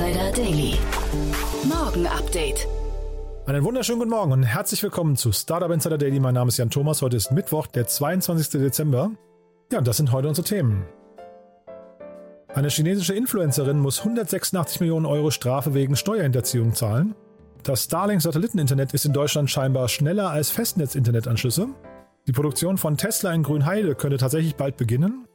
Insider Daily. Morgen Update. Einen wunderschönen guten Morgen und herzlich willkommen zu Startup Insider Daily. Mein Name ist Jan Thomas. Heute ist Mittwoch, der 22. Dezember. Ja, und das sind heute unsere Themen. Eine chinesische Influencerin muss 186 Millionen Euro Strafe wegen Steuerhinterziehung zahlen. Das Starlink-Satelliteninternet ist in Deutschland scheinbar schneller als Festnetz-Internetanschlüsse. Die Produktion von Tesla in Grünheide könnte tatsächlich bald beginnen.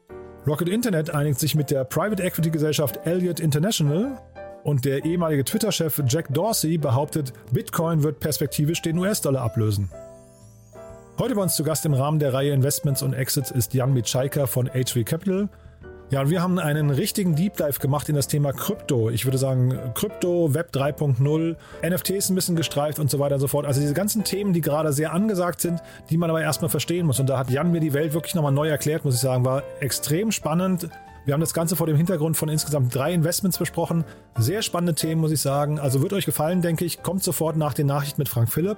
Rocket Internet einigt sich mit der Private Equity Gesellschaft Elliott International und der ehemalige Twitter-Chef Jack Dorsey behauptet, Bitcoin wird perspektivisch den US-Dollar ablösen. Heute bei uns zu Gast im Rahmen der Reihe Investments und Exits ist Jan Mitschaiker von HV Capital. Ja, und wir haben einen richtigen Deep Dive gemacht in das Thema Krypto. Ich würde sagen, Krypto, Web 3.0, NFTs ein bisschen gestreift und so weiter und so fort. Also diese ganzen Themen, die gerade sehr angesagt sind, die man aber erstmal verstehen muss. Und da hat Jan mir die Welt wirklich nochmal neu erklärt, muss ich sagen. War extrem spannend. Wir haben das Ganze vor dem Hintergrund von insgesamt drei Investments besprochen. Sehr spannende Themen, muss ich sagen. Also wird euch gefallen, denke ich. Kommt sofort nach den Nachrichten mit Frank Philipp.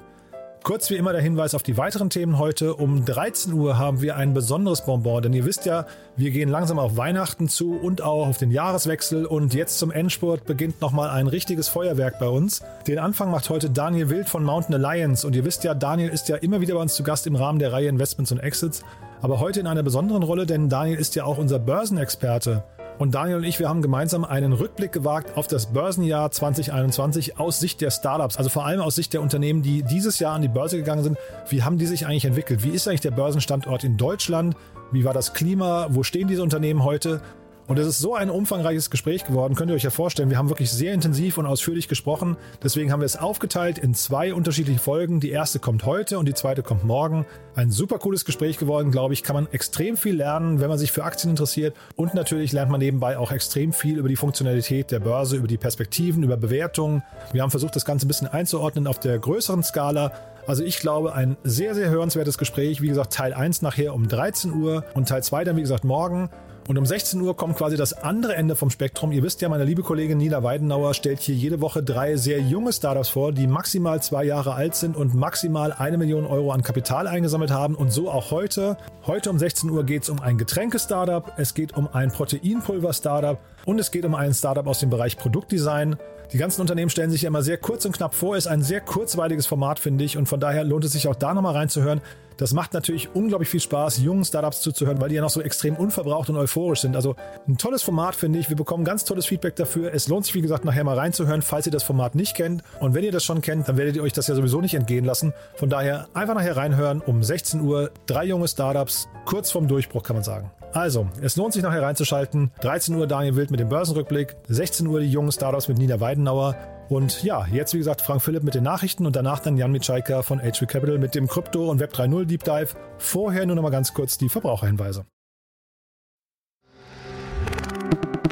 Kurz wie immer der Hinweis auf die weiteren Themen heute. Um 13 Uhr haben wir ein besonderes Bonbon, denn ihr wisst ja, wir gehen langsam auf Weihnachten zu und auch auf den Jahreswechsel und jetzt zum Endspurt beginnt nochmal ein richtiges Feuerwerk bei uns. Den Anfang macht heute Daniel Wild von Mountain Alliance und ihr wisst ja, Daniel ist ja immer wieder bei uns zu Gast im Rahmen der Reihe Investments und Exits, aber heute in einer besonderen Rolle, denn Daniel ist ja auch unser Börsenexperte. Und Daniel und ich, wir haben gemeinsam einen Rückblick gewagt auf das Börsenjahr 2021 aus Sicht der Startups, also vor allem aus Sicht der Unternehmen, die dieses Jahr an die Börse gegangen sind. Wie haben die sich eigentlich entwickelt? Wie ist eigentlich der Börsenstandort in Deutschland? Wie war das Klima? Wo stehen diese Unternehmen heute? Und es ist so ein umfangreiches Gespräch geworden, könnt ihr euch ja vorstellen. Wir haben wirklich sehr intensiv und ausführlich gesprochen. Deswegen haben wir es aufgeteilt in zwei unterschiedliche Folgen. Die erste kommt heute und die zweite kommt morgen. Ein super cooles Gespräch geworden, glaube ich. Kann man extrem viel lernen, wenn man sich für Aktien interessiert. Und natürlich lernt man nebenbei auch extrem viel über die Funktionalität der Börse, über die Perspektiven, über Bewertungen. Wir haben versucht, das Ganze ein bisschen einzuordnen auf der größeren Skala. Also ich glaube, ein sehr, sehr hörenswertes Gespräch. Wie gesagt, Teil 1 nachher um 13 Uhr und Teil 2 dann, wie gesagt, morgen. Und um 16 Uhr kommt quasi das andere Ende vom Spektrum. Ihr wisst ja, meine liebe Kollegin Nina Weidenauer stellt hier jede Woche drei sehr junge Startups vor, die maximal zwei Jahre alt sind und maximal eine Million Euro an Kapital eingesammelt haben. Und so auch heute. Heute um 16 Uhr geht es um ein Getränke-Startup, es geht um ein Proteinpulver-Startup und es geht um ein Startup aus dem Bereich Produktdesign. Die ganzen Unternehmen stellen sich ja immer sehr kurz und knapp vor, ist ein sehr kurzweiliges Format, finde ich, und von daher lohnt es sich auch da nochmal reinzuhören. Das macht natürlich unglaublich viel Spaß, jungen Startups zuzuhören, weil die ja noch so extrem unverbraucht und euphorisch sind. Also ein tolles Format, finde ich. Wir bekommen ganz tolles Feedback dafür. Es lohnt sich, wie gesagt, nachher mal reinzuhören, falls ihr das Format nicht kennt. Und wenn ihr das schon kennt, dann werdet ihr euch das ja sowieso nicht entgehen lassen. Von daher einfach nachher reinhören um 16 Uhr. Drei junge Startups, kurz vorm Durchbruch, kann man sagen. Also, es lohnt sich nachher reinzuschalten. 13 Uhr Daniel Wild mit dem Börsenrückblick, 16 Uhr die jungen Startups mit Nina Weidenauer. Und ja, jetzt wie gesagt Frank Philipp mit den Nachrichten und danach dann Jan Mitschaiker von HV Capital mit dem Krypto- und Web 3.0 Deep Dive. Vorher nur noch mal ganz kurz die Verbraucherhinweise.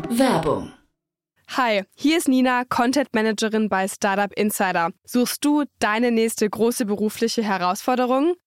Werbung. Hi, hier ist Nina, Content Managerin bei Startup Insider. Suchst du deine nächste große berufliche Herausforderung?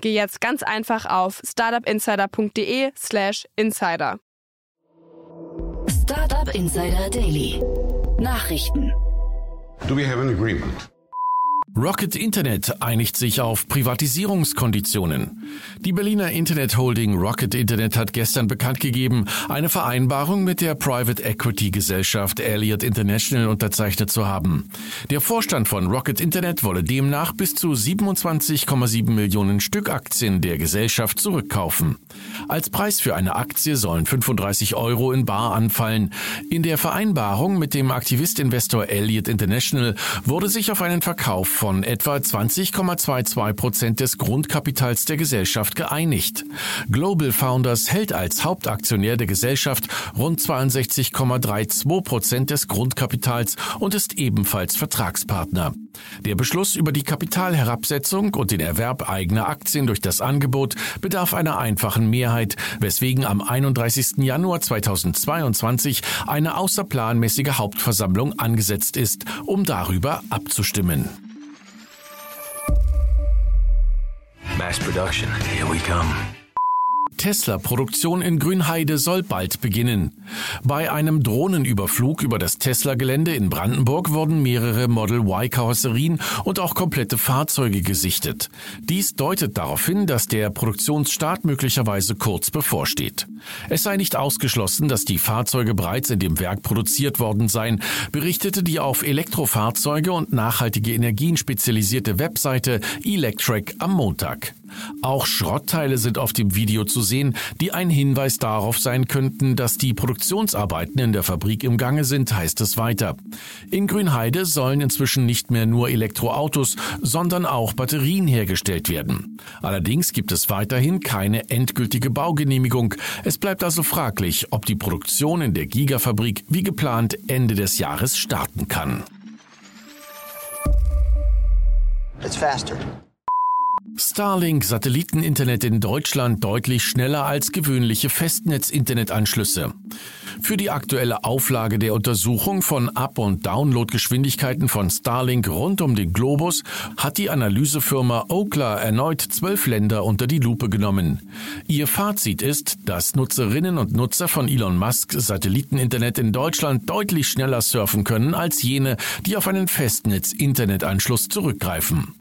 geh jetzt ganz einfach auf startupinsider.de/slash insider. Startup Insider Daily. Nachrichten. Do we have an agreement? Rocket Internet einigt sich auf Privatisierungskonditionen. Die Berliner Internet Holding Rocket Internet hat gestern bekannt gegeben, eine Vereinbarung mit der Private Equity Gesellschaft Elliott International unterzeichnet zu haben. Der Vorstand von Rocket Internet wolle demnach bis zu 27,7 Millionen Stück Aktien der Gesellschaft zurückkaufen. Als Preis für eine Aktie sollen 35 Euro in Bar anfallen. In der Vereinbarung mit dem Aktivistinvestor Elliott International wurde sich auf einen Verkauf von etwa 20,22 Prozent des Grundkapitals der Gesellschaft geeinigt. Global Founders hält als Hauptaktionär der Gesellschaft rund 62,32 Prozent des Grundkapitals und ist ebenfalls Vertragspartner. Der Beschluss über die Kapitalherabsetzung und den Erwerb eigener Aktien durch das Angebot bedarf einer einfachen Mehrheit, weswegen am 31. Januar 2022 eine außerplanmäßige Hauptversammlung angesetzt ist, um darüber abzustimmen. Mass production. Here we come. Tesla-Produktion in Grünheide soll bald beginnen. Bei einem Drohnenüberflug über das Tesla-Gelände in Brandenburg wurden mehrere Model Y-Karosserien und auch komplette Fahrzeuge gesichtet. Dies deutet darauf hin, dass der Produktionsstart möglicherweise kurz bevorsteht. Es sei nicht ausgeschlossen, dass die Fahrzeuge bereits in dem Werk produziert worden seien, berichtete die auf Elektrofahrzeuge und nachhaltige Energien spezialisierte Webseite Electric am Montag. Auch Schrottteile sind auf dem Video zu sehen, die ein Hinweis darauf sein könnten, dass die Produktionsarbeiten in der Fabrik im Gange sind, heißt es weiter. In Grünheide sollen inzwischen nicht mehr nur Elektroautos, sondern auch Batterien hergestellt werden. Allerdings gibt es weiterhin keine endgültige Baugenehmigung. Es bleibt also fraglich, ob die Produktion in der Gigafabrik wie geplant Ende des Jahres starten kann. It's faster. Starlink-Satelliteninternet in Deutschland deutlich schneller als gewöhnliche Festnetz-Internetanschlüsse. Für die aktuelle Auflage der Untersuchung von Up- und Downloadgeschwindigkeiten von Starlink rund um den Globus hat die Analysefirma Okla erneut zwölf Länder unter die Lupe genommen. Ihr Fazit ist, dass Nutzerinnen und Nutzer von Elon Musk Satelliteninternet in Deutschland deutlich schneller surfen können als jene, die auf einen Festnetz-Internetanschluss zurückgreifen.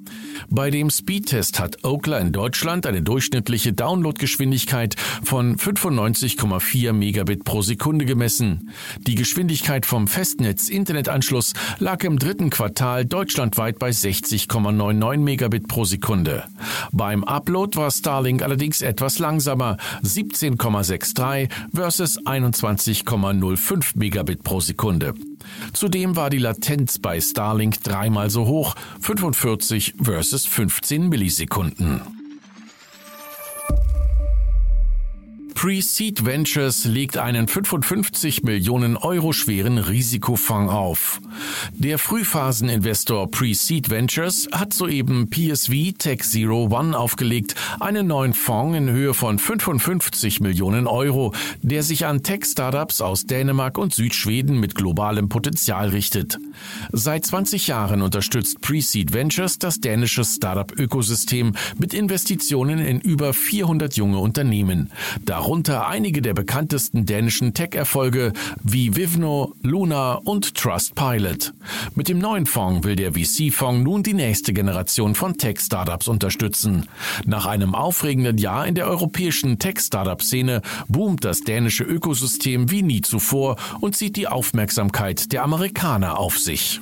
Bei dem Speedtest hat Okla in Deutschland eine durchschnittliche Downloadgeschwindigkeit von 95,4 Megabit pro Sekunde gemessen. Die Geschwindigkeit vom Festnetz-Internetanschluss lag im dritten Quartal deutschlandweit bei 60,99 Megabit pro Sekunde. Beim Upload war Starlink allerdings etwas langsamer, 17,63 versus 21,05 Megabit pro Sekunde. Zudem war die Latenz bei Starlink dreimal so hoch, 45 versus 15 Millisekunden. Pre-Seed Ventures legt einen 55 Millionen Euro schweren Risikofonds auf. Der Frühphaseninvestor Pre-Seed Ventures hat soeben PSV Tech Zero One aufgelegt, einen neuen Fonds in Höhe von 55 Millionen Euro, der sich an Tech-Startups aus Dänemark und Südschweden mit globalem Potenzial richtet. Seit 20 Jahren unterstützt Pre-Seed Ventures das dänische Startup-Ökosystem mit Investitionen in über 400 junge Unternehmen. Darunter darunter einige der bekanntesten dänischen Tech-Erfolge wie Vivno, Luna und Trustpilot. Mit dem neuen Fonds will der VC-Fonds nun die nächste Generation von Tech-Startups unterstützen. Nach einem aufregenden Jahr in der europäischen Tech-Startup-Szene boomt das dänische Ökosystem wie nie zuvor und zieht die Aufmerksamkeit der Amerikaner auf sich.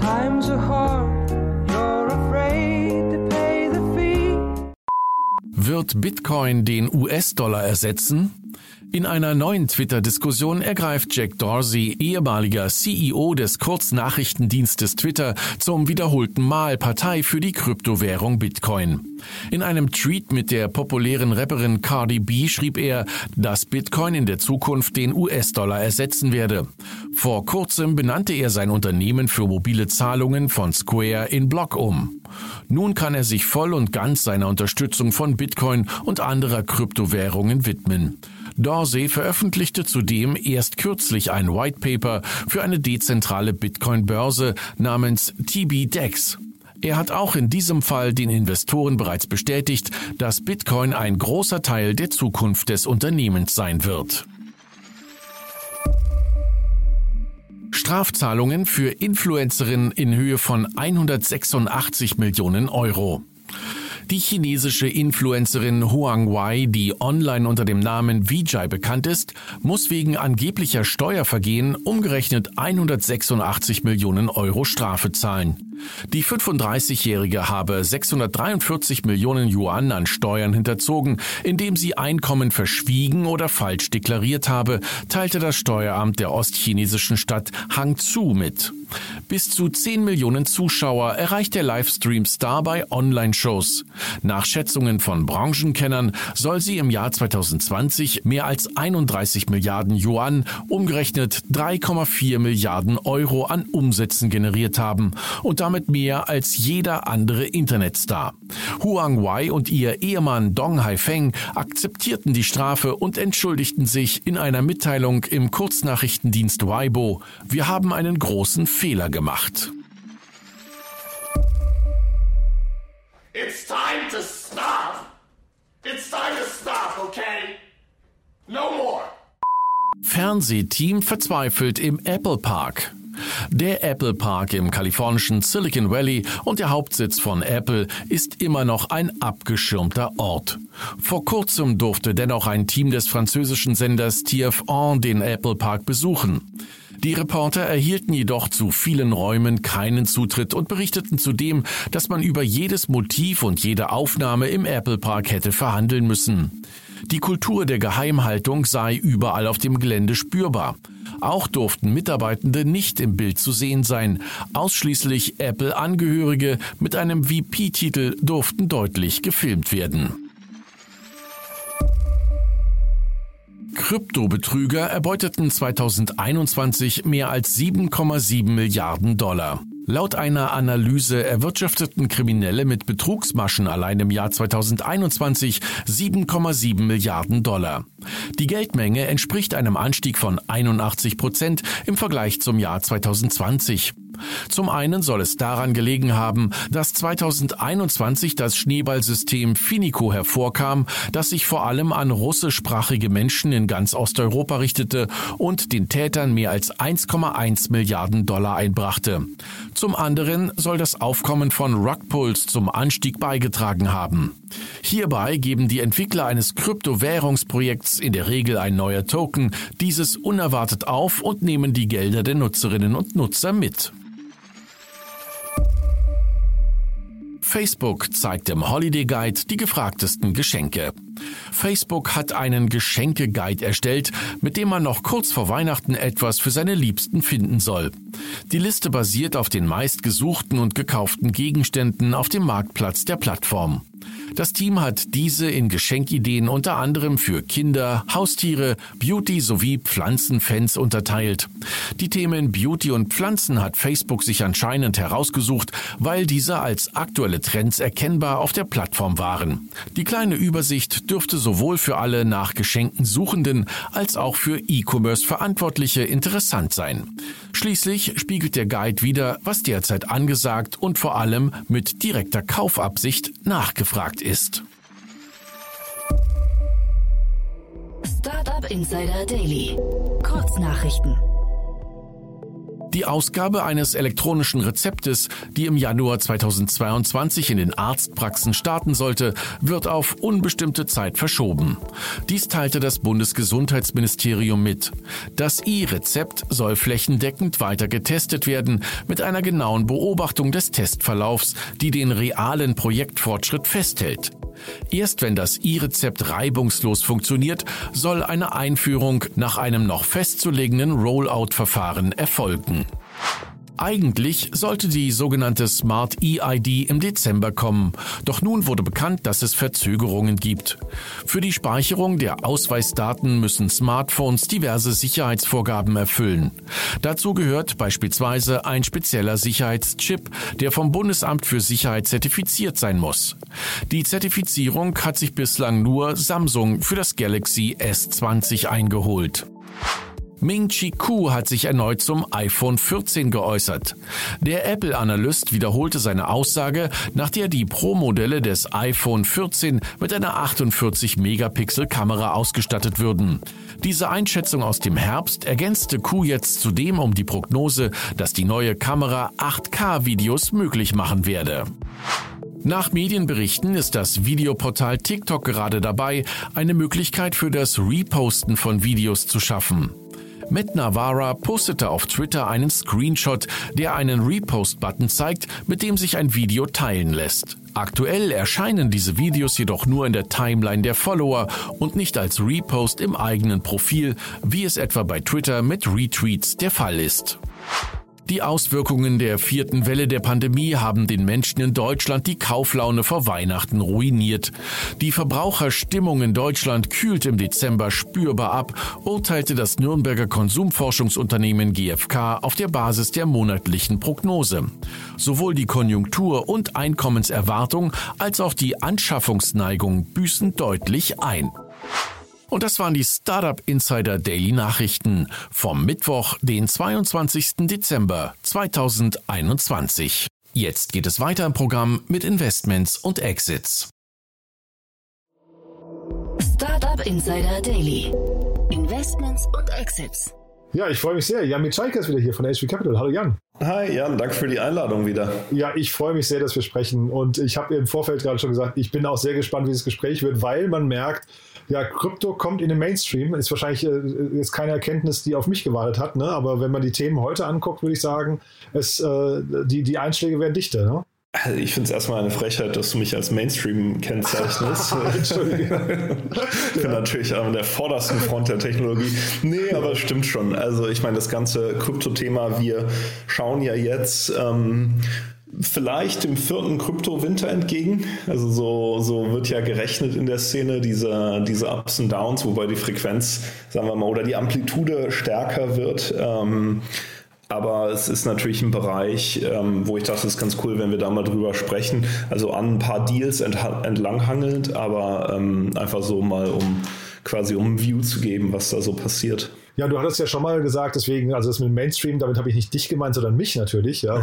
Times are hard. Wird Bitcoin den US-Dollar ersetzen? In einer neuen Twitter-Diskussion ergreift Jack Dorsey, ehemaliger CEO des Kurznachrichtendienstes Twitter, zum wiederholten Mal Partei für die Kryptowährung Bitcoin. In einem Tweet mit der populären Rapperin Cardi B schrieb er, dass Bitcoin in der Zukunft den US-Dollar ersetzen werde. Vor kurzem benannte er sein Unternehmen für mobile Zahlungen von Square in Block um. Nun kann er sich voll und ganz seiner Unterstützung von Bitcoin und anderer Kryptowährungen widmen. Dorsey veröffentlichte zudem erst kürzlich ein White Paper für eine dezentrale Bitcoin-Börse namens TBDEX. Er hat auch in diesem Fall den Investoren bereits bestätigt, dass Bitcoin ein großer Teil der Zukunft des Unternehmens sein wird. Strafzahlungen für Influencerinnen in Höhe von 186 Millionen Euro. Die chinesische Influencerin Huang Wei, die online unter dem Namen Vijay bekannt ist, muss wegen angeblicher Steuervergehen umgerechnet 186 Millionen Euro Strafe zahlen. Die 35-Jährige habe 643 Millionen Yuan an Steuern hinterzogen, indem sie Einkommen verschwiegen oder falsch deklariert habe, teilte das Steueramt der ostchinesischen Stadt Hangzhou mit. Bis zu 10 Millionen Zuschauer erreicht der Livestream-Star bei Online-Shows. Nach Schätzungen von Branchenkennern soll sie im Jahr 2020 mehr als 31 Milliarden Yuan, umgerechnet 3,4 Milliarden Euro an Umsätzen generiert haben und damit mehr als jeder andere Internetstar. Huang Wei und ihr Ehemann Dong Haifeng akzeptierten die Strafe und entschuldigten sich in einer Mitteilung im Kurznachrichtendienst Weibo. Wir haben einen großen Fehler gemacht. It's time to stop. It's time to stop, okay? No more. Fernsehteam verzweifelt im Apple Park. Der Apple Park im kalifornischen Silicon Valley und der Hauptsitz von Apple ist immer noch ein abgeschirmter Ort. Vor kurzem durfte dennoch ein Team des französischen Senders TF1 den Apple Park besuchen. Die Reporter erhielten jedoch zu vielen Räumen keinen Zutritt und berichteten zudem, dass man über jedes Motiv und jede Aufnahme im Apple Park hätte verhandeln müssen. Die Kultur der Geheimhaltung sei überall auf dem Gelände spürbar. Auch durften Mitarbeitende nicht im Bild zu sehen sein. Ausschließlich Apple-Angehörige mit einem VP-Titel durften deutlich gefilmt werden. Kryptobetrüger erbeuteten 2021 mehr als 7,7 Milliarden Dollar. Laut einer Analyse erwirtschafteten Kriminelle mit Betrugsmaschen allein im Jahr 2021 7,7 Milliarden Dollar. Die Geldmenge entspricht einem Anstieg von 81 Prozent im Vergleich zum Jahr 2020. Zum einen soll es daran gelegen haben, dass 2021 das Schneeballsystem Finico hervorkam, das sich vor allem an russischsprachige Menschen in ganz Osteuropa richtete und den Tätern mehr als 1,1 Milliarden Dollar einbrachte. Zum anderen soll das Aufkommen von Rugpulse zum Anstieg beigetragen haben. Hierbei geben die Entwickler eines Kryptowährungsprojekts in der Regel ein neuer Token dieses unerwartet auf und nehmen die Gelder der Nutzerinnen und Nutzer mit. Facebook zeigt im Holiday Guide die gefragtesten Geschenke. Facebook hat einen Geschenke-Guide erstellt, mit dem man noch kurz vor Weihnachten etwas für seine Liebsten finden soll. Die Liste basiert auf den meistgesuchten und gekauften Gegenständen auf dem Marktplatz der Plattform. Das Team hat diese in Geschenkideen unter anderem für Kinder, Haustiere, Beauty sowie Pflanzenfans unterteilt. Die Themen Beauty und Pflanzen hat Facebook sich anscheinend herausgesucht, weil diese als aktuelle Trends erkennbar auf der Plattform waren. Die kleine Übersicht dürfte sowohl für alle nach Geschenken Suchenden als auch für E-Commerce Verantwortliche interessant sein. Schließlich spiegelt der Guide wieder, was derzeit angesagt und vor allem mit direkter Kaufabsicht nachgefragt ist. Startup Insider Daily. Kurznachrichten. Die Ausgabe eines elektronischen Rezeptes, die im Januar 2022 in den Arztpraxen starten sollte, wird auf unbestimmte Zeit verschoben. Dies teilte das Bundesgesundheitsministerium mit. Das E-Rezept soll flächendeckend weiter getestet werden mit einer genauen Beobachtung des Testverlaufs, die den realen Projektfortschritt festhält. Erst wenn das E-Rezept reibungslos funktioniert, soll eine Einführung nach einem noch festzulegenden Rollout-Verfahren erfolgen. Eigentlich sollte die sogenannte Smart EID im Dezember kommen, doch nun wurde bekannt, dass es Verzögerungen gibt. Für die Speicherung der Ausweisdaten müssen Smartphones diverse Sicherheitsvorgaben erfüllen. Dazu gehört beispielsweise ein spezieller Sicherheitschip, der vom Bundesamt für Sicherheit zertifiziert sein muss. Die Zertifizierung hat sich bislang nur Samsung für das Galaxy S20 eingeholt. Ming Chi Ku hat sich erneut zum iPhone 14 geäußert. Der Apple-Analyst wiederholte seine Aussage, nach der die Pro-Modelle des iPhone 14 mit einer 48-Megapixel-Kamera ausgestattet würden. Diese Einschätzung aus dem Herbst ergänzte Ku jetzt zudem um die Prognose, dass die neue Kamera 8K-Videos möglich machen werde. Nach Medienberichten ist das Videoportal TikTok gerade dabei, eine Möglichkeit für das Reposten von Videos zu schaffen. Matt Navarra postete auf Twitter einen Screenshot, der einen Repost-Button zeigt, mit dem sich ein Video teilen lässt. Aktuell erscheinen diese Videos jedoch nur in der Timeline der Follower und nicht als Repost im eigenen Profil, wie es etwa bei Twitter mit Retweets der Fall ist. Die Auswirkungen der vierten Welle der Pandemie haben den Menschen in Deutschland die Kauflaune vor Weihnachten ruiniert. Die Verbraucherstimmung in Deutschland kühlt im Dezember spürbar ab, urteilte das Nürnberger Konsumforschungsunternehmen GfK auf der Basis der monatlichen Prognose. Sowohl die Konjunktur und Einkommenserwartung als auch die Anschaffungsneigung büßen deutlich ein. Und das waren die Startup Insider Daily Nachrichten vom Mittwoch, den 22. Dezember 2021. Jetzt geht es weiter im Programm mit Investments und Exits. Startup Insider Daily. Investments und Exits. Ja, ich freue mich sehr. Jan Mitschalke ist wieder hier von HV Capital. Hallo Jan. Hi Jan, danke für die Einladung wieder. Ja, ich freue mich sehr, dass wir sprechen. Und ich habe im Vorfeld gerade schon gesagt, ich bin auch sehr gespannt, wie das Gespräch wird, weil man merkt, ja, Krypto kommt in den Mainstream. Ist wahrscheinlich äh, ist keine Erkenntnis, die auf mich gewartet hat. Ne? Aber wenn man die Themen heute anguckt, würde ich sagen, es, äh, die, die Einschläge werden dichter. Ne? Also ich finde es erstmal eine Frechheit, dass du mich als Mainstream kennzeichnest. Entschuldige. ich bin ja. natürlich an der vordersten Front der Technologie. Nee, aber es stimmt schon. Also ich meine, das ganze Krypto-Thema, wir schauen ja jetzt ähm, vielleicht dem vierten Krypto-Winter entgegen. Also so, so wird ja gerechnet in der Szene, diese, diese Ups und Downs, wobei die Frequenz, sagen wir mal, oder die Amplitude stärker wird. Ähm, aber es ist natürlich ein Bereich, ähm, wo ich dachte, es ist ganz cool, wenn wir da mal drüber sprechen. Also an ein paar Deals entlanghangelnd, aber ähm, einfach so mal, um quasi um ein View zu geben, was da so passiert. Ja, du hattest ja schon mal gesagt, deswegen, also das mit dem Mainstream, damit habe ich nicht dich gemeint, sondern mich natürlich, ja.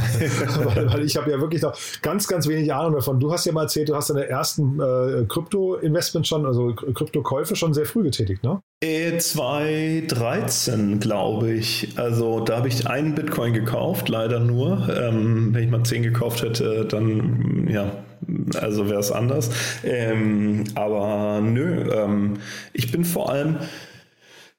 weil, weil, ich habe ja wirklich noch ganz, ganz wenig Ahnung davon. Du hast ja mal erzählt, du hast deine ersten äh, Krypto-Investments schon, also Kryptokäufe schon sehr früh getätigt, ne? 2013, glaube ich. Also da habe ich einen Bitcoin gekauft, leider nur. Ähm, wenn ich mal 10 gekauft hätte, dann ja, also wäre es anders. Ähm, aber nö, ähm, ich bin vor allem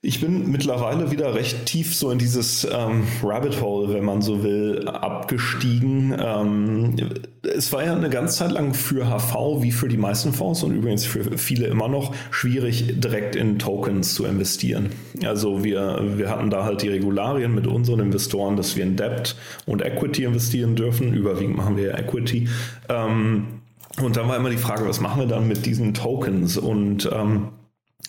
ich bin mittlerweile wieder recht tief so in dieses ähm, Rabbit Hole, wenn man so will, abgestiegen. Ähm, es war ja eine ganze Zeit lang für HV wie für die meisten Fonds und übrigens für viele immer noch schwierig, direkt in Tokens zu investieren. Also wir, wir hatten da halt die Regularien mit unseren Investoren, dass wir in Debt und Equity investieren dürfen. Überwiegend machen wir ja Equity. Ähm, und dann war immer die Frage, was machen wir dann mit diesen Tokens? Und ähm,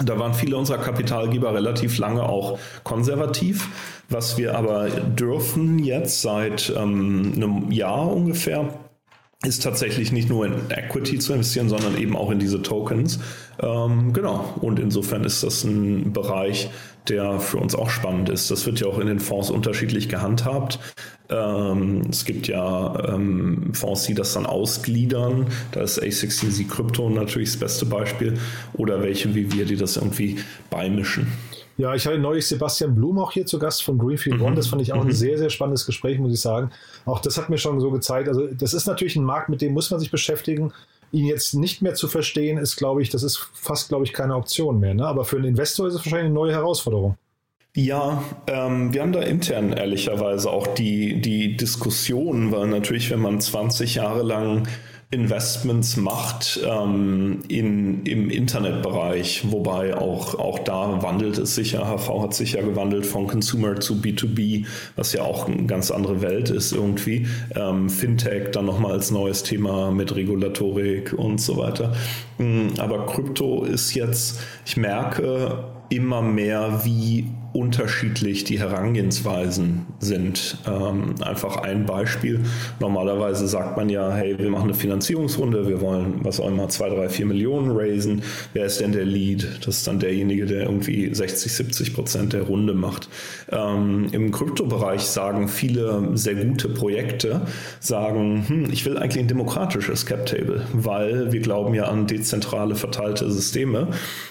da waren viele unserer Kapitalgeber relativ lange auch konservativ. Was wir aber dürfen jetzt seit ähm, einem Jahr ungefähr, ist tatsächlich nicht nur in Equity zu investieren, sondern eben auch in diese Tokens. Ähm, genau. Und insofern ist das ein Bereich, der für uns auch spannend ist. Das wird ja auch in den Fonds unterschiedlich gehandhabt. Ähm, es gibt ja ähm, Fonds, die das dann ausgliedern. Da ist A16Z Crypto natürlich das beste Beispiel. Oder welche wie wir, die das irgendwie beimischen. Ja, ich hatte neulich Sebastian Blum auch hier zu Gast von Greenfield mhm. One. Das fand ich auch mhm. ein sehr, sehr spannendes Gespräch, muss ich sagen. Auch das hat mir schon so gezeigt. Also, das ist natürlich ein Markt, mit dem muss man sich beschäftigen. Ihn jetzt nicht mehr zu verstehen, ist, glaube ich, das ist fast, glaube ich, keine Option mehr. Ne? Aber für einen Investor ist es wahrscheinlich eine neue Herausforderung. Ja, ähm, wir haben da intern ehrlicherweise auch die, die Diskussion, weil natürlich, wenn man 20 Jahre lang Investments macht ähm, in, im Internetbereich, wobei auch, auch da wandelt es sich ja, HV hat sich ja gewandelt von Consumer zu B2B, was ja auch eine ganz andere Welt ist irgendwie. Ähm, Fintech dann nochmal als neues Thema mit Regulatorik und so weiter. Mm, aber Krypto ist jetzt, ich merke immer mehr, wie unterschiedlich die Herangehensweisen sind. Ähm, einfach ein Beispiel. Normalerweise sagt man ja, hey, wir machen eine Finanzierungsrunde, wir wollen, was auch immer, zwei, drei, vier Millionen raisen. Wer ist denn der Lead? Das ist dann derjenige, der irgendwie 60, 70 Prozent der Runde macht. Ähm, Im Kryptobereich sagen viele sehr gute Projekte, sagen, hm, ich will eigentlich ein demokratisches Cap Table, weil wir glauben ja an dezentrale verteilte Systeme.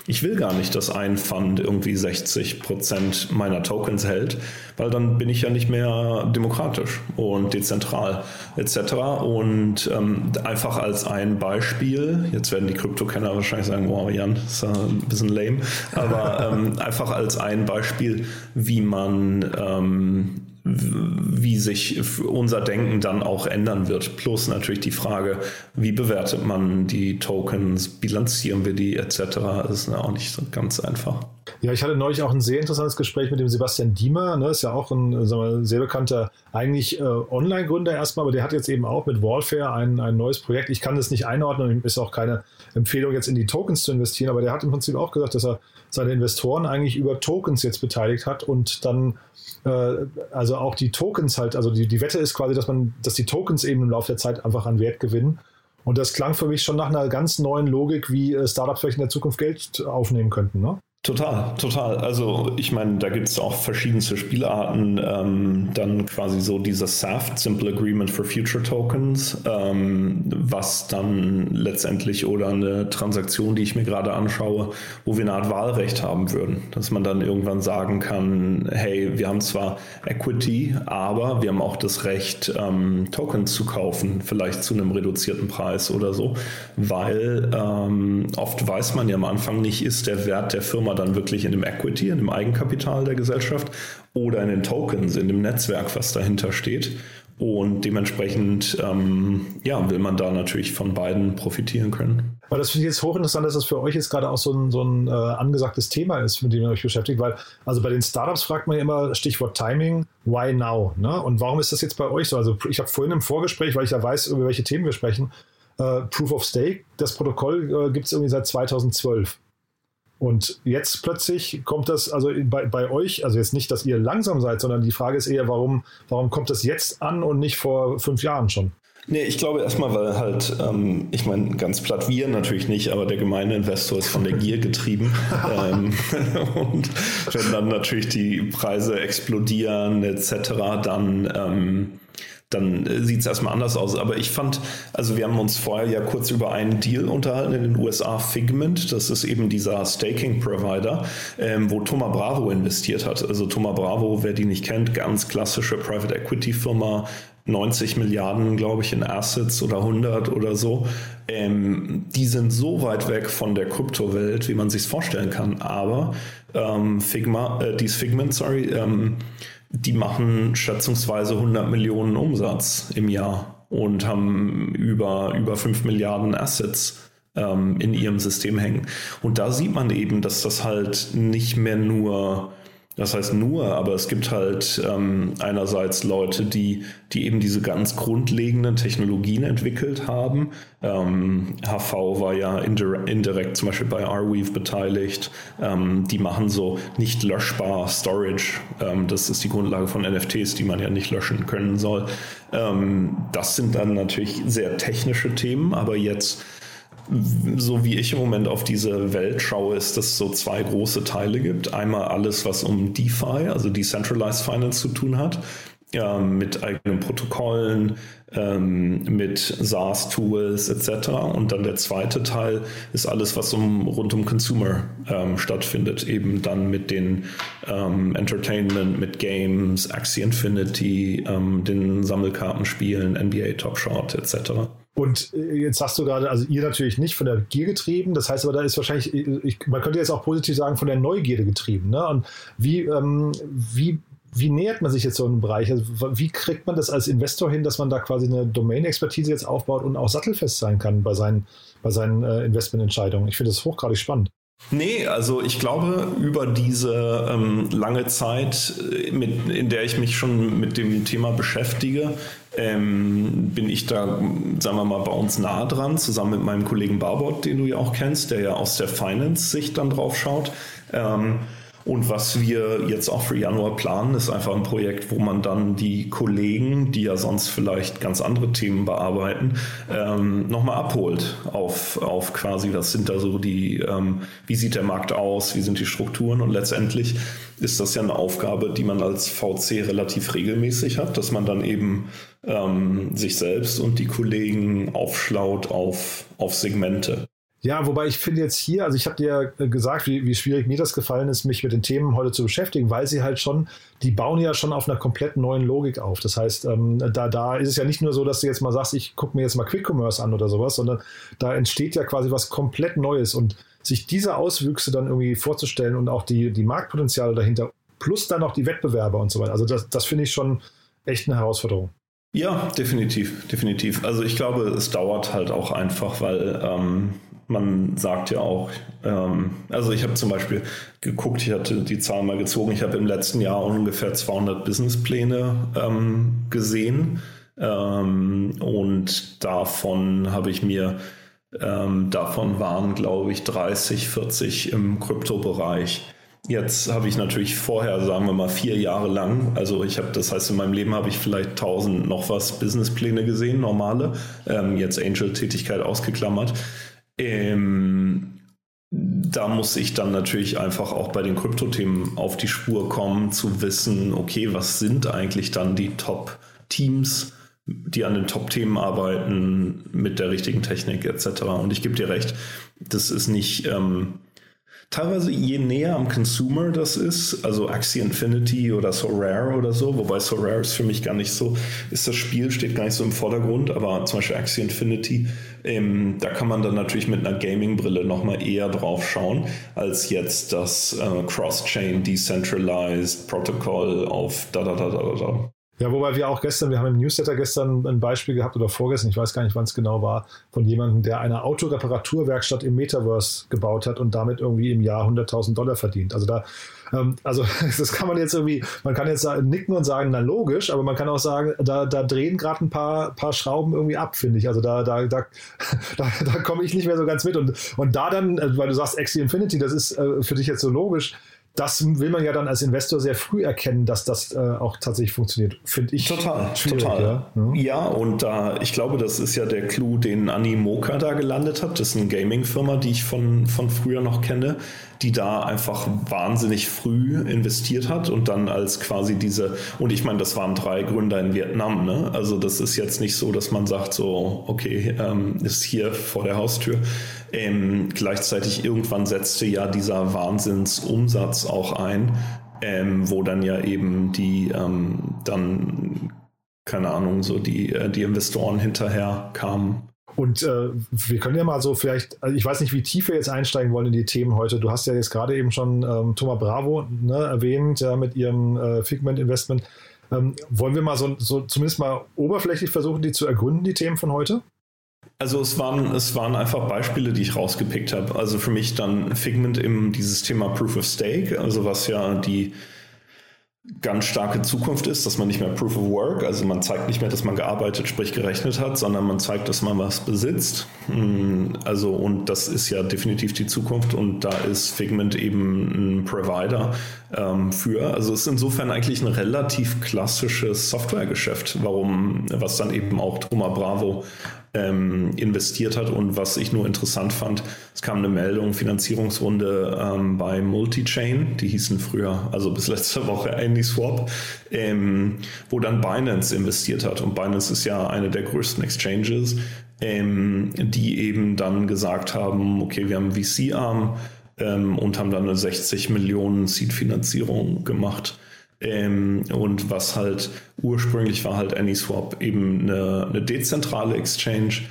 Ich will gar nicht, dass ein Fund irgendwie 60 Prozent Prozent meiner Tokens hält, weil dann bin ich ja nicht mehr demokratisch und dezentral etc. Und ähm, einfach als ein Beispiel, jetzt werden die Krypto-Kenner wahrscheinlich sagen, wow, Jan, ist ein bisschen lame, aber ähm, einfach als ein Beispiel, wie man ähm, wie sich unser Denken dann auch ändern wird. Plus natürlich die Frage, wie bewertet man die Tokens, bilanzieren wir die etc. Das ist auch nicht so ganz einfach. Ja, ich hatte neulich auch ein sehr interessantes Gespräch mit dem Sebastian Diemer, ne, ist ja auch ein wir, sehr bekannter, eigentlich äh, Online-Gründer erstmal, aber der hat jetzt eben auch mit Wallfare ein, ein neues Projekt. Ich kann das nicht einordnen, ist auch keine Empfehlung, jetzt in die Tokens zu investieren, aber der hat im Prinzip auch gesagt, dass er seine Investoren eigentlich über Tokens jetzt beteiligt hat und dann äh, also auch die Tokens halt, also die, die Wette ist quasi, dass man, dass die Tokens eben im Laufe der Zeit einfach an Wert gewinnen. Und das klang für mich schon nach einer ganz neuen Logik, wie äh, Startups vielleicht in der Zukunft Geld aufnehmen könnten. Ne? Total, total. Also ich meine, da gibt es auch verschiedenste Spielarten. Ähm, dann quasi so dieses SAFT, Simple Agreement for Future Tokens, ähm, was dann letztendlich oder eine Transaktion, die ich mir gerade anschaue, wo wir eine Art Wahlrecht haben würden. Dass man dann irgendwann sagen kann, hey, wir haben zwar Equity, aber wir haben auch das Recht, ähm, Tokens zu kaufen, vielleicht zu einem reduzierten Preis oder so, weil ähm, oft weiß man ja am Anfang nicht, ist der Wert der Firma Firma dann wirklich in dem Equity, in dem Eigenkapital der Gesellschaft oder in den Tokens, in dem Netzwerk, was dahinter steht. Und dementsprechend ähm, ja, will man da natürlich von beiden profitieren können. Aber das finde ich jetzt hochinteressant, dass das für euch jetzt gerade auch so ein, so ein äh, angesagtes Thema ist, mit dem ihr euch beschäftigt, weil also bei den Startups fragt man ja immer Stichwort Timing, why now? Ne? Und warum ist das jetzt bei euch so? Also ich habe vorhin im Vorgespräch, weil ich ja weiß, über welche Themen wir sprechen, äh, Proof of Stake, das Protokoll äh, gibt es irgendwie seit 2012. Und jetzt plötzlich kommt das, also bei, bei euch, also jetzt nicht, dass ihr langsam seid, sondern die Frage ist eher, warum, warum kommt das jetzt an und nicht vor fünf Jahren schon? Nee, ich glaube erstmal, weil halt, ähm, ich meine, ganz platt wir natürlich nicht, aber der gemeine Investor ist von der Gier getrieben. ähm, und wenn dann natürlich die Preise explodieren etc., dann ähm, dann äh, sieht es erstmal anders aus. Aber ich fand, also wir haben uns vorher ja kurz über einen Deal unterhalten in den USA, Figment, das ist eben dieser Staking-Provider, ähm, wo Thomas Bravo investiert hat. Also Thomas Bravo, wer die nicht kennt, ganz klassische Private Equity Firma, 90 Milliarden, glaube ich, in Assets oder 100 oder so. Ähm, die sind so weit weg von der Kryptowelt, wie man sich vorstellen kann. Aber ähm, Figma, äh, dies Figment, sorry, ähm, die machen schätzungsweise 100 Millionen Umsatz im Jahr und haben über, über 5 Milliarden Assets ähm, in ihrem System hängen. Und da sieht man eben, dass das halt nicht mehr nur das heißt nur, aber es gibt halt ähm, einerseits Leute, die, die eben diese ganz grundlegenden Technologien entwickelt haben. Ähm, HV war ja indirekt, indirekt zum Beispiel bei Arweave beteiligt. Ähm, die machen so nicht löschbar Storage. Ähm, das ist die Grundlage von NFTs, die man ja nicht löschen können soll. Ähm, das sind dann natürlich sehr technische Themen, aber jetzt so wie ich im Moment auf diese Welt schaue, ist, dass es so zwei große Teile gibt. Einmal alles, was um DeFi, also Decentralized Finance zu tun hat, ähm, mit eigenen Protokollen, ähm, mit SaaS-Tools etc. Und dann der zweite Teil ist alles, was um, rund um Consumer ähm, stattfindet, eben dann mit den ähm, Entertainment, mit Games, Axie Infinity, ähm, den Sammelkartenspielen, NBA Top Shot etc. Und äh, jetzt sagst du gerade, also ihr natürlich nicht von der Gier getrieben, das heißt aber, da ist wahrscheinlich, ich, man könnte jetzt auch positiv sagen, von der Neugierde getrieben. Ne? Und wie, ähm, wie, wie nähert man sich jetzt so einem Bereich? Also wie kriegt man das als Investor hin, dass man da quasi eine Domain-Expertise jetzt aufbaut und auch sattelfest sein kann bei seinen, bei seinen äh, Investmententscheidungen? Ich finde das hochgradig spannend. Nee, also ich glaube, über diese ähm, lange Zeit, äh, mit, in der ich mich schon mit dem Thema beschäftige, ähm, bin ich da, sagen wir mal, bei uns nah dran, zusammen mit meinem Kollegen Barbot, den du ja auch kennst, der ja aus der Finance-Sicht dann drauf schaut. Ähm, Und was wir jetzt auch für Januar planen, ist einfach ein Projekt, wo man dann die Kollegen, die ja sonst vielleicht ganz andere Themen bearbeiten, ähm, nochmal abholt auf, auf quasi, was sind da so die, ähm, wie sieht der Markt aus, wie sind die Strukturen und letztendlich ist das ja eine Aufgabe, die man als VC relativ regelmäßig hat, dass man dann eben ähm, sich selbst und die Kollegen aufschlaut auf, auf Segmente. Ja, wobei ich finde jetzt hier, also ich habe dir ja gesagt, wie, wie schwierig mir das gefallen ist, mich mit den Themen heute zu beschäftigen, weil sie halt schon, die bauen ja schon auf einer komplett neuen Logik auf. Das heißt, ähm, da, da ist es ja nicht nur so, dass du jetzt mal sagst, ich gucke mir jetzt mal Quick Commerce an oder sowas, sondern da entsteht ja quasi was komplett Neues und sich diese Auswüchse dann irgendwie vorzustellen und auch die, die Marktpotenziale dahinter, plus dann noch die Wettbewerber und so weiter. Also das, das finde ich schon echt eine Herausforderung. Ja, definitiv, definitiv. Also ich glaube, es dauert halt auch einfach, weil ähm, man sagt ja auch, ähm, also ich habe zum Beispiel geguckt, ich hatte die Zahl mal gezogen, ich habe im letzten Jahr ungefähr 200 Businesspläne ähm, gesehen ähm, und davon habe ich mir, ähm, davon waren glaube ich 30, 40 im Kryptobereich. Jetzt habe ich natürlich vorher, sagen wir mal, vier Jahre lang, also ich habe, das heißt, in meinem Leben habe ich vielleicht 1000 noch was Businesspläne gesehen, normale, ähm, jetzt Angel-Tätigkeit ausgeklammert. Ähm, da muss ich dann natürlich einfach auch bei den Krypto-Themen auf die Spur kommen, zu wissen, okay, was sind eigentlich dann die Top-Teams, die an den Top-Themen arbeiten, mit der richtigen Technik etc. Und ich gebe dir recht, das ist nicht. Ähm, teilweise je näher am Consumer das ist, also Axie Infinity oder Sorare oder so, wobei Sorare ist für mich gar nicht so, ist das Spiel, steht gar nicht so im Vordergrund, aber zum Beispiel Axie Infinity, ähm, da kann man dann natürlich mit einer Gaming-Brille nochmal eher drauf schauen, als jetzt das äh, Cross-Chain Decentralized Protocol auf da da da da da. Ja, wobei wir auch gestern, wir haben im Newsletter gestern ein Beispiel gehabt oder vorgestern, ich weiß gar nicht, wann es genau war, von jemandem, der eine Autoreparaturwerkstatt im Metaverse gebaut hat und damit irgendwie im Jahr 100.000 Dollar verdient. Also da, ähm, also das kann man jetzt irgendwie, man kann jetzt nicken und sagen, na logisch, aber man kann auch sagen, da, da drehen gerade ein paar, paar Schrauben irgendwie ab, finde ich. Also da, da, da, da, da komme ich nicht mehr so ganz mit. Und, und da dann, äh, weil du sagst Axie Infinity, das ist äh, für dich jetzt so logisch, das will man ja dann als Investor sehr früh erkennen, dass das äh, auch tatsächlich funktioniert. Finde ich total, total. Ja, mhm. ja und da, ich glaube, das ist ja der Clou, den Animoca da gelandet hat. Das ist eine Gaming-Firma, die ich von, von früher noch kenne die da einfach wahnsinnig früh investiert hat und dann als quasi diese, und ich meine, das waren drei Gründer in Vietnam, ne? Also das ist jetzt nicht so, dass man sagt, so, okay, ähm, ist hier vor der Haustür. Ähm, gleichzeitig irgendwann setzte ja dieser Wahnsinnsumsatz auch ein, ähm, wo dann ja eben die ähm, dann keine Ahnung, so die, äh, die Investoren hinterher kamen. Und äh, wir können ja mal so vielleicht, also ich weiß nicht, wie tief wir jetzt einsteigen wollen in die Themen heute. Du hast ja jetzt gerade eben schon ähm, Thomas Bravo ne, erwähnt, ja, mit ihrem äh, Figment-Investment. Ähm, wollen wir mal so, so zumindest mal oberflächlich versuchen, die zu ergründen, die Themen von heute? Also es waren, es waren einfach Beispiele, die ich rausgepickt habe. Also für mich dann Figment im dieses Thema Proof of Stake, also was ja die ganz starke Zukunft ist, dass man nicht mehr Proof of Work, also man zeigt nicht mehr, dass man gearbeitet, sprich gerechnet hat, sondern man zeigt, dass man was besitzt. Hm, also und das ist ja definitiv die Zukunft und da ist Figment eben ein Provider ähm, für. Also es ist insofern eigentlich ein relativ klassisches Softwaregeschäft, warum, was dann eben auch Thomas Bravo ähm, investiert hat und was ich nur interessant fand, es kam eine Meldung, Finanzierungsrunde ähm, bei Multichain, die hießen früher, also bis letzte Woche AnySwap, ähm, wo dann Binance investiert hat und Binance ist ja eine der größten Exchanges, ähm, die eben dann gesagt haben, okay, wir haben VC-Arm ähm, und haben dann eine 60 Millionen Seed-Finanzierung gemacht. Ähm, und was halt ursprünglich war halt AnySwap eben eine, eine dezentrale Exchange,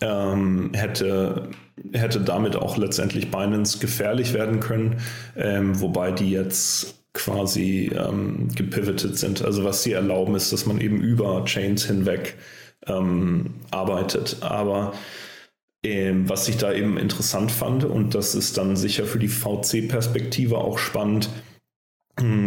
ähm, hätte, hätte damit auch letztendlich Binance gefährlich werden können, ähm, wobei die jetzt quasi ähm, gepivotet sind. Also was sie erlauben ist, dass man eben über Chains hinweg ähm, arbeitet. Aber ähm, was ich da eben interessant fand, und das ist dann sicher für die VC-Perspektive auch spannend,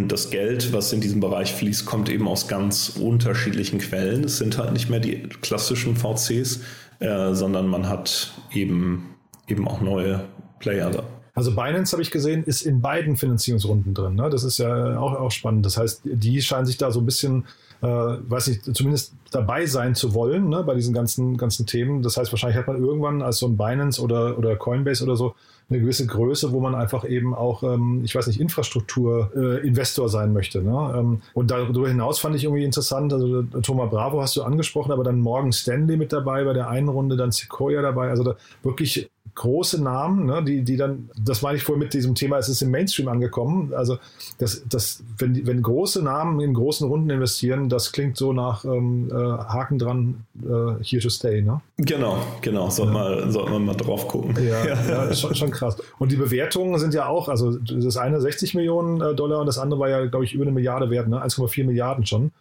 das Geld, was in diesem Bereich fließt, kommt eben aus ganz unterschiedlichen Quellen. Es sind halt nicht mehr die klassischen VCs, äh, sondern man hat eben, eben auch neue Player da. Also Binance, habe ich gesehen, ist in beiden Finanzierungsrunden drin. Ne? Das ist ja auch, auch spannend. Das heißt, die scheinen sich da so ein bisschen, äh, weiß nicht, zumindest dabei sein zu wollen ne? bei diesen ganzen, ganzen Themen. Das heißt, wahrscheinlich hat man irgendwann als so ein Binance oder, oder Coinbase oder so eine gewisse Größe, wo man einfach eben auch, ähm, ich weiß nicht, Infrastruktur-Investor äh, sein möchte. Ne? Ähm, und darüber hinaus fand ich irgendwie interessant, also Thomas Bravo hast du angesprochen, aber dann Morgan Stanley mit dabei bei der einen Runde, dann Sequoia dabei, also da wirklich große Namen, ne, die, die dann, das meine ich vorhin mit diesem Thema, es ist im Mainstream angekommen. Also, das, das, wenn, wenn große Namen in großen Runden investieren, das klingt so nach ähm, äh, Haken dran, äh, here to stay, ne? Genau, genau, sollte ja. man, sollte man mal drauf gucken. Ja, ja. ja schon, schon, krass. Und die Bewertungen sind ja auch, also das eine 60 Millionen äh, Dollar und das andere war ja, glaube ich, über eine Milliarde wert, ne? 1,4 Milliarden schon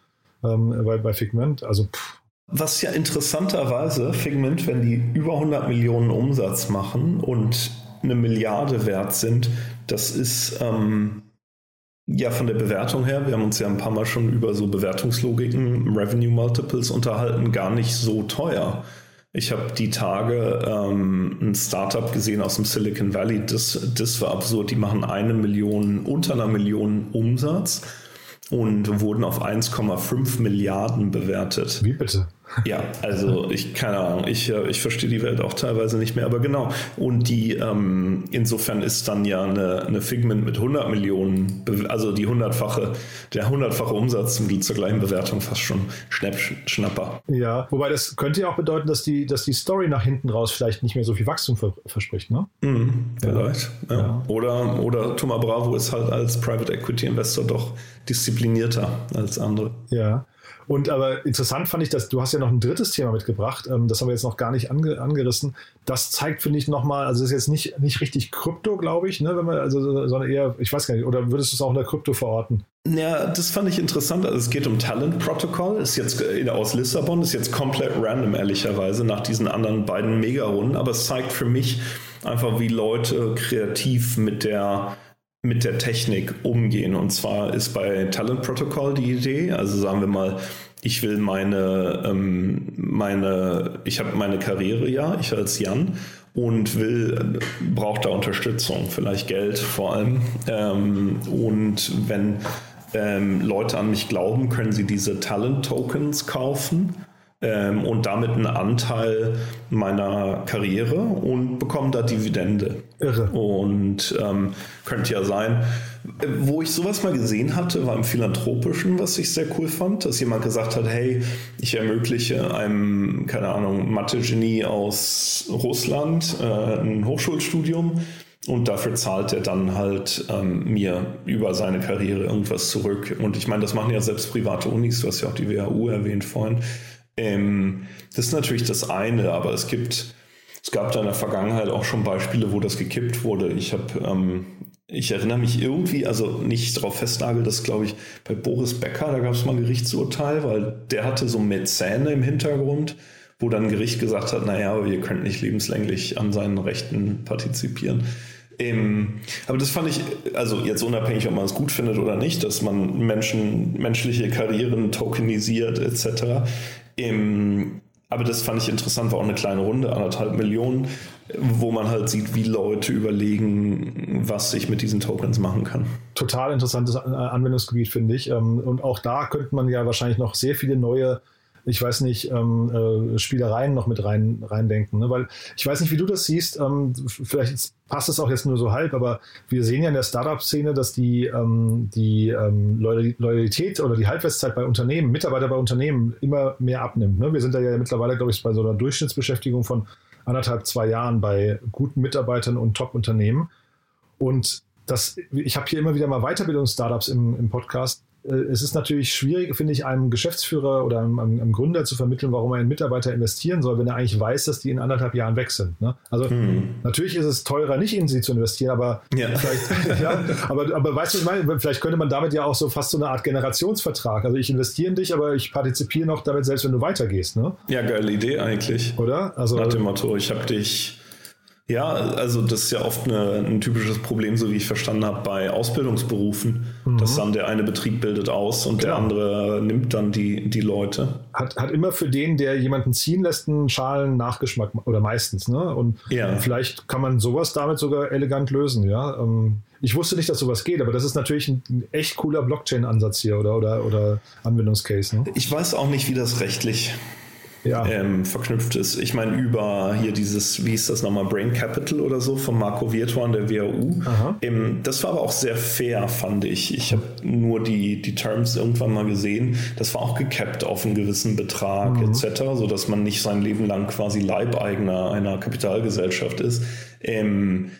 ähm, bei, bei Figment. Also, pff, was ja interessanterweise, Figment, wenn die über 100 Millionen Umsatz machen und eine Milliarde wert sind, das ist ähm, ja von der Bewertung her, wir haben uns ja ein paar Mal schon über so Bewertungslogiken, Revenue Multiples unterhalten, gar nicht so teuer. Ich habe die Tage ähm, ein Startup gesehen aus dem Silicon Valley, das, das war absurd, die machen eine Million, unter einer Million Umsatz und wurden auf 1,5 Milliarden bewertet. Wie bitte? Ja, also ich, keine Ahnung, ich, äh, ich verstehe die Welt auch teilweise nicht mehr, aber genau. Und die, ähm, insofern ist dann ja eine, eine Figment mit 100 Millionen, also die hundertfache, der hundertfache Umsatz zur gleichen Bewertung fast schon Schnapp, Schnapper. Ja, wobei das könnte ja auch bedeuten, dass die, dass die Story nach hinten raus vielleicht nicht mehr so viel Wachstum ver verspricht, ne? Mhm, vielleicht, ja. ja. Oder, oder Thomas Bravo ist halt als Private Equity Investor doch disziplinierter als andere. Ja. Und aber interessant fand ich, dass du hast ja noch ein drittes Thema mitgebracht, ähm, das haben wir jetzt noch gar nicht ange, angerissen. Das zeigt, finde ich, nochmal, also das ist jetzt nicht, nicht richtig Krypto, glaube ich, ne, wenn man, also, sondern eher, ich weiß gar nicht, oder würdest du es auch in der Krypto verorten? Ja, das fand ich interessant. Also es geht um Talent Protocol, ist jetzt aus Lissabon, ist jetzt komplett random, ehrlicherweise, nach diesen anderen beiden Mega-Runden, aber es zeigt für mich einfach, wie Leute kreativ mit der mit der Technik umgehen. Und zwar ist bei Talent Protocol die Idee, also sagen wir mal, ich will meine, ähm, meine, ich habe meine Karriere ja, ich als Jan und will, braucht da Unterstützung, vielleicht Geld vor allem. Ähm, und wenn ähm, Leute an mich glauben, können sie diese Talent Tokens kaufen ähm, und damit einen Anteil meiner Karriere und bekomme da Dividende. Irre. Und ähm, könnte ja sein, wo ich sowas mal gesehen hatte, war im Philanthropischen, was ich sehr cool fand, dass jemand gesagt hat, hey, ich ermögliche einem, keine Ahnung, Mathe-Genie aus Russland äh, ein Hochschulstudium und dafür zahlt er dann halt ähm, mir über seine Karriere irgendwas zurück. Und ich meine, das machen ja selbst private Unis, du hast ja auch die WHU erwähnt vorhin. Ähm, das ist natürlich das eine, aber es gibt, es gab da in der Vergangenheit auch schon Beispiele, wo das gekippt wurde. Ich habe, ähm, ich erinnere mich irgendwie, also nicht darauf festnageln, das glaube ich bei Boris Becker, da gab es mal ein Gerichtsurteil, weil der hatte so Mäzene im Hintergrund, wo dann ein Gericht gesagt hat, naja, aber ihr könnt nicht lebenslänglich an seinen Rechten partizipieren. Ähm, aber das fand ich, also jetzt unabhängig, ob man es gut findet oder nicht, dass man Menschen, menschliche Karrieren tokenisiert etc. Ähm, aber das fand ich interessant, war auch eine kleine Runde, anderthalb Millionen, wo man halt sieht, wie Leute überlegen, was ich mit diesen Tokens machen kann. Total interessantes Anwendungsgebiet, finde ich. Ähm, und auch da könnte man ja wahrscheinlich noch sehr viele neue ich weiß nicht, ähm, äh, Spielereien noch mit rein reindenken. Ne? Weil ich weiß nicht, wie du das siehst, ähm, vielleicht passt es auch jetzt nur so halb, aber wir sehen ja in der Startup-Szene, dass die, ähm, die ähm, Loyalität oder die Halbwertszeit bei Unternehmen, Mitarbeiter bei Unternehmen immer mehr abnimmt. Ne? Wir sind da ja mittlerweile, glaube ich, bei so einer Durchschnittsbeschäftigung von anderthalb, zwei Jahren bei guten Mitarbeitern und Top-Unternehmen. Und das, ich habe hier immer wieder mal Weiterbildungs-Startups im, im Podcast es ist natürlich schwierig, finde ich, einem Geschäftsführer oder einem, einem, Gründer zu vermitteln, warum er in Mitarbeiter investieren soll, wenn er eigentlich weiß, dass die in anderthalb Jahren weg sind. Ne? Also hm. natürlich ist es teurer, nicht in sie zu investieren, aber ja. vielleicht, ja, aber, aber weißt du, ich meine, vielleicht könnte man damit ja auch so fast so eine Art Generationsvertrag. Also ich investiere in dich, aber ich partizipiere noch damit, selbst wenn du weitergehst. Ne? Ja, geile Idee eigentlich. Oder? Also, Nach dem Motto, ich habe dich Ja, also das ist ja oft eine, ein typisches Problem, so wie ich verstanden habe, bei Ausbildungsberufen, mhm. dass dann der eine Betrieb bildet aus und genau. der andere nimmt dann die, die Leute. Hat, hat immer für den, der jemanden ziehen lässt, einen schalen Nachgeschmack oder meistens. Ne? Und ja. vielleicht kann man sowas damit sogar elegant lösen. Ja. Ähm, ich wusste nicht, dass sowas geht, aber das ist natürlich ein, ein echt cooler Blockchain-Ansatz hier oder, oder, oder Anwendungscase. Ne? Ich weiß auch nicht, wie das rechtlich ja. ähm, verknüpft ist. Ich meine, über hier dieses, wie ist das nochmal, Brain Capital oder so von Marco Virtuan, der WAU. Ähm, das war aber auch sehr fair, fand ich. Ich habe nur die, die Terms irgendwann mal gesehen. Das war auch gecapped auf einen gewissen Betrag mhm. etc., sodass man nicht sein Leben lang quasi Leibeigner einer Kapitalgesellschaft ist. Ähm,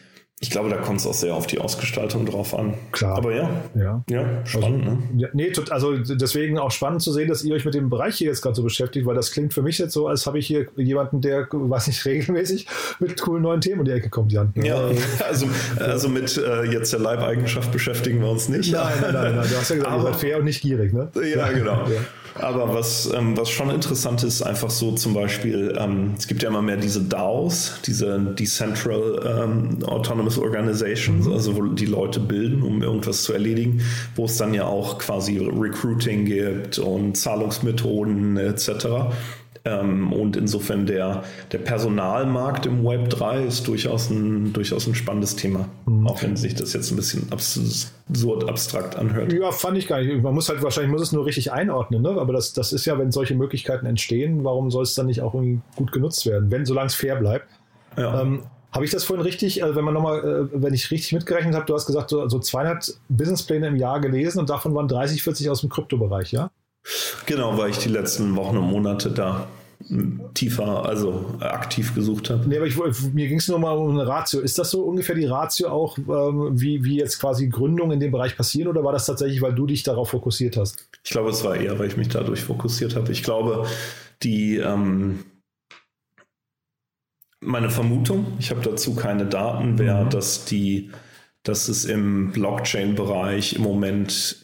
ich glaube, da kommt es auch sehr auf die Ausgestaltung drauf an. Klar. Aber ja, ja, ja spannend. Also, ne? ja, nee, also deswegen auch spannend zu sehen, dass ihr euch mit dem Bereich hier jetzt gerade so beschäftigt, weil das klingt für mich jetzt so, als habe ich hier jemanden, der, weiß nicht, regelmäßig mit coolen neuen Themen um die Ecke kommt, Jan. Ja, also, also mit äh, jetzt der Leibeigenschaft beschäftigen wir uns nicht. Nein, nein, nein, nein. du hast ja gesagt, ihr seid fair und nicht gierig, ne? Ja, genau. Ja. Aber was, ähm, was schon interessant ist, einfach so zum Beispiel, ähm, es gibt ja immer mehr diese DAOs, diese Decentral ähm, Autonomous Organizations, also wo die Leute bilden, um irgendwas zu erledigen, wo es dann ja auch quasi Recruiting gibt und Zahlungsmethoden etc. Ähm, und insofern der, der Personalmarkt im Web 3 ist durchaus ein, durchaus ein spannendes Thema. Mhm. Auch wenn sich das jetzt ein bisschen absurd abstrakt anhört. Ja, fand ich gar nicht. Man muss halt wahrscheinlich muss es nur richtig einordnen, ne? Aber das, das ist ja, wenn solche Möglichkeiten entstehen, warum soll es dann nicht auch irgendwie gut genutzt werden, wenn solange es fair bleibt. Ja. Ähm, habe ich das vorhin richtig, also wenn man nochmal, äh, wenn ich richtig mitgerechnet habe, du hast gesagt, so, so 200 Businesspläne im Jahr gelesen und davon waren 30, 40 aus dem Kryptobereich, ja? Genau, weil ich die letzten Wochen und Monate da tiefer, also aktiv gesucht habe. Nee, aber ich, mir ging es nur mal um eine Ratio. Ist das so ungefähr die Ratio auch, ähm, wie, wie jetzt quasi Gründungen in dem Bereich passieren oder war das tatsächlich, weil du dich darauf fokussiert hast? Ich glaube, es war eher, weil ich mich dadurch fokussiert habe. Ich glaube, die, ähm, meine Vermutung, ich habe dazu keine Daten, wäre, mhm. dass die, dass es im Blockchain-Bereich im Moment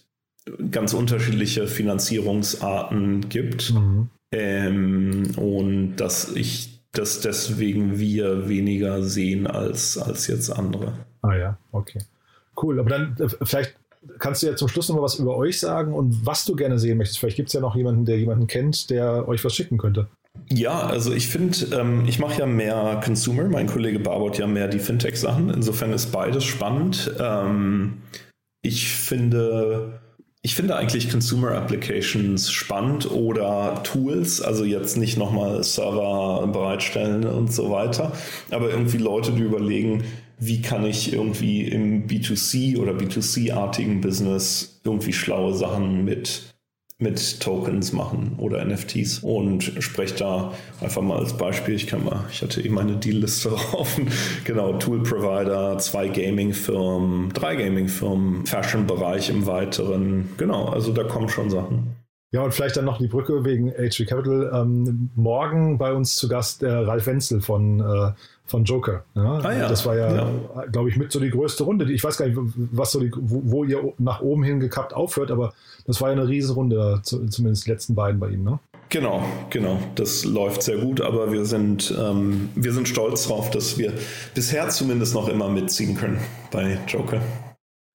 ganz unterschiedliche Finanzierungsarten gibt. Mhm. Ähm, und dass ich, dass deswegen wir weniger sehen als, als jetzt andere. Ah ja, okay. Cool. Aber dann äh, vielleicht kannst du ja zum Schluss noch mal was über euch sagen und was du gerne sehen möchtest. Vielleicht gibt es ja noch jemanden, der jemanden kennt, der euch was schicken könnte. Ja, also ich finde, ähm, ich mache ja mehr Consumer, mein Kollege Barbot ja mehr die Fintech-Sachen. Insofern ist beides spannend. Ähm, ich finde ich finde eigentlich Consumer Applications spannend oder Tools, also jetzt nicht nochmal Server bereitstellen und so weiter, aber irgendwie Leute, die überlegen, wie kann ich irgendwie im B2C oder B2C-artigen Business irgendwie schlaue Sachen mit mit Tokens machen oder NFTs und spreche da einfach mal als Beispiel. Ich kann mal, ich hatte eben meine Deal-Liste offen. Genau, Tool-Provider, zwei Gaming-Firmen, drei Gaming-Firmen, Fashion-Bereich im Weiteren. Genau, also da kommen schon Sachen. Ja, und vielleicht dann noch die Brücke wegen HV Capital. Ähm, morgen bei uns zu Gast der Ralf Wenzel von äh, von Joker. Ja? Ah, ja. Das war ja, ja. glaube ich, mit so die größte Runde. Ich weiß gar nicht, was so die, wo, wo, ihr nach oben hin gekappt aufhört, aber das war ja eine Riesenrunde, zumindest die letzten beiden bei ihm, ne? Genau, genau. Das läuft sehr gut, aber wir sind, ähm, wir sind stolz darauf, dass wir bisher zumindest noch immer mitziehen können bei Joker.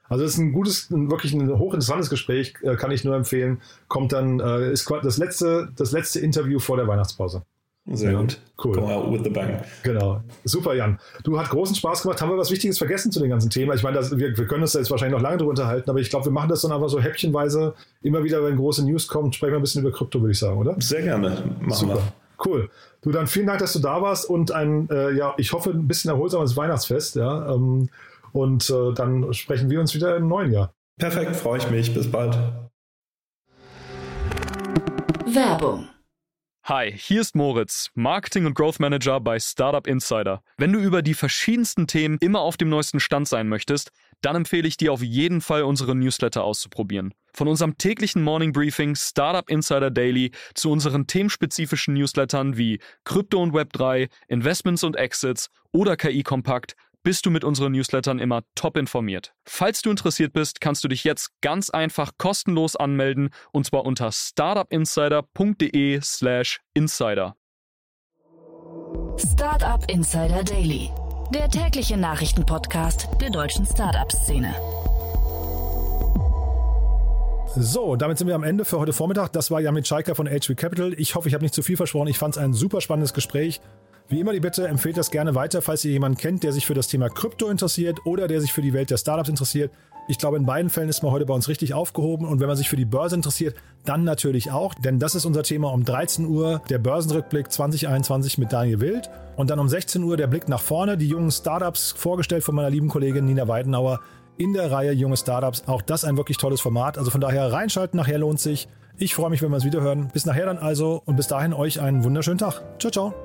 Also es ist ein gutes, wirklich ein hochinteressantes Gespräch, äh, kann ich nur empfehlen. Kommt dann, äh, ist das letzte, das letzte Interview vor der Weihnachtspause. Sehr ja, gut. Cool. Go out with the bang. Genau. Super, Jan. Du hast großen Spaß gemacht. Haben wir was Wichtiges vergessen zu dem ganzen Thema? Ich meine, das, wir, wir, können uns da jetzt wahrscheinlich noch lange drüber unterhalten, aber ich glaube, wir machen das dann einfach so häppchenweise. Immer wieder, wenn große News kommt, sprechen wir ein bisschen über Krypto, würde ich sagen, oder? Sehr gerne. Machen Super. wir. Cool. Du, dann vielen Dank, dass du da warst und ein, äh, ja, ich hoffe, ein bisschen erholsames Weihnachtsfest, ja. Ähm, und äh, dann sprechen wir uns wieder im neuen Jahr. Perfekt, freue ich mich. Bis bald. Werbung Hi, hier ist Moritz, Marketing und Growth Manager bei Startup Insider. Wenn du über die verschiedensten Themen immer auf dem neuesten Stand sein möchtest, dann empfehle ich dir auf jeden Fall unsere Newsletter auszuprobieren. Von unserem täglichen Morning Briefing Startup Insider Daily zu unseren themenspezifischen Newslettern wie Krypto und Web3, Investments und Exits oder KI Kompakt bist du mit unseren Newslettern immer top informiert. Falls du interessiert bist, kannst du dich jetzt ganz einfach kostenlos anmelden und zwar unter startupinsider.de/slash insider. Startup Insider Daily der tägliche Nachrichtenpodcast der deutschen Startup-Szene. So, damit sind wir am Ende für heute Vormittag. Das war Jamit Scheiker von HV Capital. Ich hoffe, ich habe nicht zu viel versprochen. Ich fand es ein super spannendes Gespräch. Wie immer die Bitte, empfehlt das gerne weiter, falls ihr jemanden kennt, der sich für das Thema Krypto interessiert oder der sich für die Welt der Startups interessiert. Ich glaube, in beiden Fällen ist man heute bei uns richtig aufgehoben und wenn man sich für die Börse interessiert, dann natürlich auch, denn das ist unser Thema um 13 Uhr, der Börsenrückblick 2021 mit Daniel Wild und dann um 16 Uhr der Blick nach vorne, die jungen Startups vorgestellt von meiner lieben Kollegin Nina Weidenauer in der Reihe Junge Startups. Auch das ein wirklich tolles Format, also von daher reinschalten, nachher lohnt sich. Ich freue mich, wenn wir es wieder hören. Bis nachher dann also und bis dahin euch einen wunderschönen Tag. Ciao, ciao.